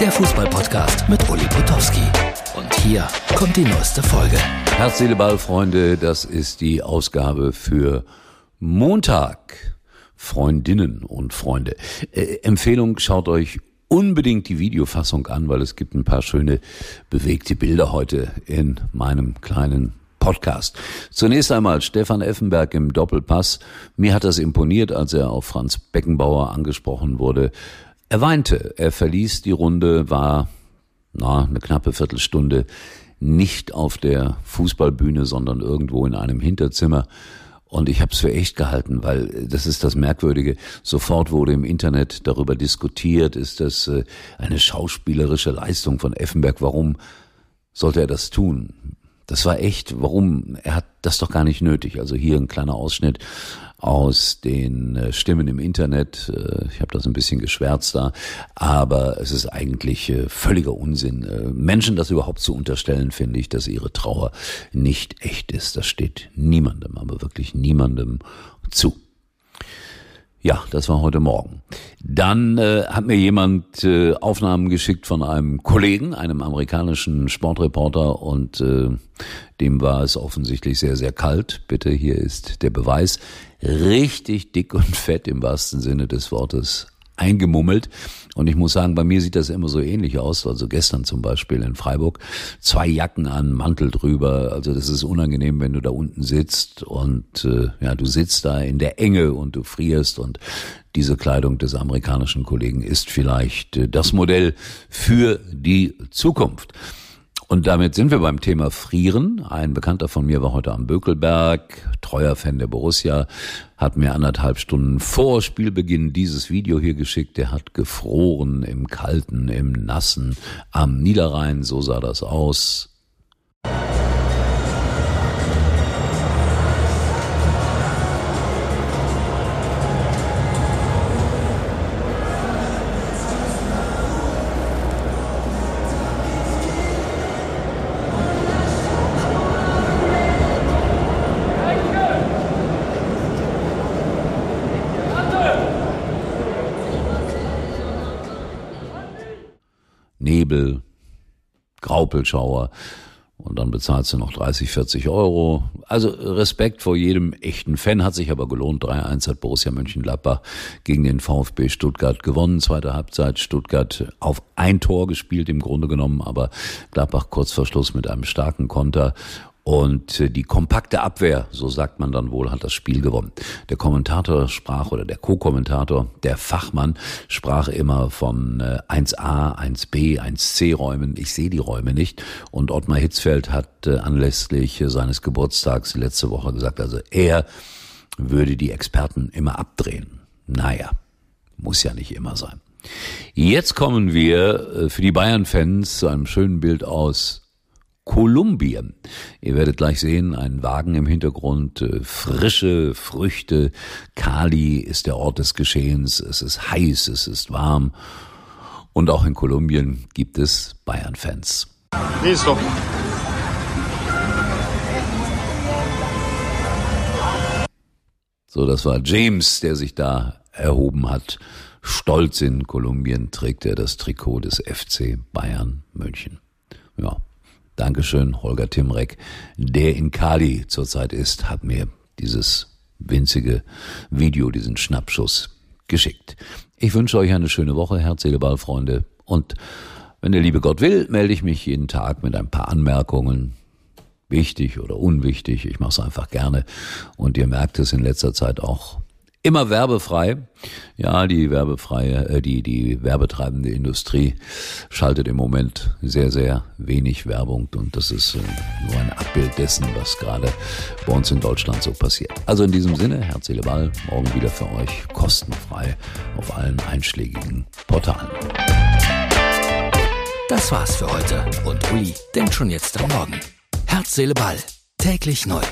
der Fußballpodcast mit Uli Potowski. Und hier kommt die neueste Folge. Herz, Seele, Ball, Freunde, das ist die Ausgabe für Montag. Freundinnen und Freunde. Äh, Empfehlung, schaut euch unbedingt die Videofassung an, weil es gibt ein paar schöne bewegte Bilder heute in meinem kleinen Podcast. Zunächst einmal Stefan Effenberg im Doppelpass. Mir hat das imponiert, als er auf Franz Beckenbauer angesprochen wurde. Er weinte. Er verließ die Runde, war na, eine knappe Viertelstunde nicht auf der Fußballbühne, sondern irgendwo in einem Hinterzimmer. Und ich habe es für echt gehalten, weil das ist das Merkwürdige. Sofort wurde im Internet darüber diskutiert, ist das äh, eine schauspielerische Leistung von Effenberg? Warum sollte er das tun? Das war echt, warum? Er hat das doch gar nicht nötig. Also hier ein kleiner Ausschnitt aus den äh, Stimmen im Internet. Äh, ich habe das ein bisschen geschwärzt da, aber es ist eigentlich äh, völliger Unsinn. Menschen das überhaupt zu unterstellen, finde ich, dass ihre Trauer nicht echt ist. Das steht niemandem, aber wirklich niemandem zu. Ja, das war heute Morgen. Dann äh, hat mir jemand äh, Aufnahmen geschickt von einem Kollegen, einem amerikanischen Sportreporter, und äh, dem war es offensichtlich sehr, sehr kalt. Bitte, hier ist der Beweis. Richtig dick und fett im wahrsten Sinne des Wortes eingemummelt. Und ich muss sagen, bei mir sieht das immer so ähnlich aus. Also gestern zum Beispiel in Freiburg. Zwei Jacken an, Mantel drüber. Also das ist unangenehm, wenn du da unten sitzt und äh, ja, du sitzt da in der Enge und du frierst und diese Kleidung des amerikanischen Kollegen ist vielleicht äh, das Modell für die Zukunft. Und damit sind wir beim Thema Frieren. Ein Bekannter von mir war heute am Bökelberg, treuer Fan der Borussia, hat mir anderthalb Stunden vor Spielbeginn dieses Video hier geschickt. Der hat gefroren im Kalten, im Nassen, am Niederrhein, so sah das aus. Nebel, Graupelschauer und dann bezahlst du noch 30, 40 Euro. Also Respekt vor jedem echten Fan, hat sich aber gelohnt. 3-1 hat Borussia Mönchengladbach gegen den VfB Stuttgart gewonnen. Zweite Halbzeit Stuttgart auf ein Tor gespielt im Grunde genommen, aber Gladbach kurz vor Schluss mit einem starken Konter und äh, die kompakte Abwehr, so sagt man dann wohl, hat das Spiel gewonnen. Der Kommentator sprach oder der Co-Kommentator, der Fachmann, sprach immer von 1a, 1b, 1c Räumen. Ich sehe die Räume nicht. Und Ottmar Hitzfeld hat äh, anlässlich seines Geburtstags letzte Woche gesagt, also er würde die Experten immer abdrehen. Naja, muss ja nicht immer sein. Jetzt kommen wir äh, für die Bayern-Fans zu einem schönen Bild aus Kolumbien. Ihr werdet gleich sehen, ein Wagen im Hintergrund, äh, frische Früchte. Cali ist der Ort des Geschehens. Es ist heiß, es ist warm. Und auch in Kolumbien gibt es Bayern-Fans. Listo. So, das war James, der sich da erhoben hat. Stolz in Kolumbien trägt er das Trikot des FC Bayern München. Ja, Dankeschön, Holger Timrek, der in Kali zurzeit ist, hat mir dieses winzige Video, diesen Schnappschuss geschickt. Ich wünsche euch eine schöne Woche, Herz, Seele, Ball, Freunde. Und wenn der liebe Gott will, melde ich mich jeden Tag mit ein paar Anmerkungen. Wichtig oder unwichtig, ich mache es einfach gerne. Und ihr merkt es in letzter Zeit auch Immer werbefrei. Ja, die werbefreie, äh, die, die werbetreibende Industrie schaltet im Moment sehr, sehr wenig Werbung und das ist äh, nur ein Abbild dessen, was gerade bei uns in Deutschland so passiert. Also in diesem Sinne, Herz, Ball, morgen wieder für euch kostenfrei auf allen einschlägigen Portalen. Das war's für heute und Uli denkt schon jetzt am Morgen. Herz, Seele, Ball. Täglich neu.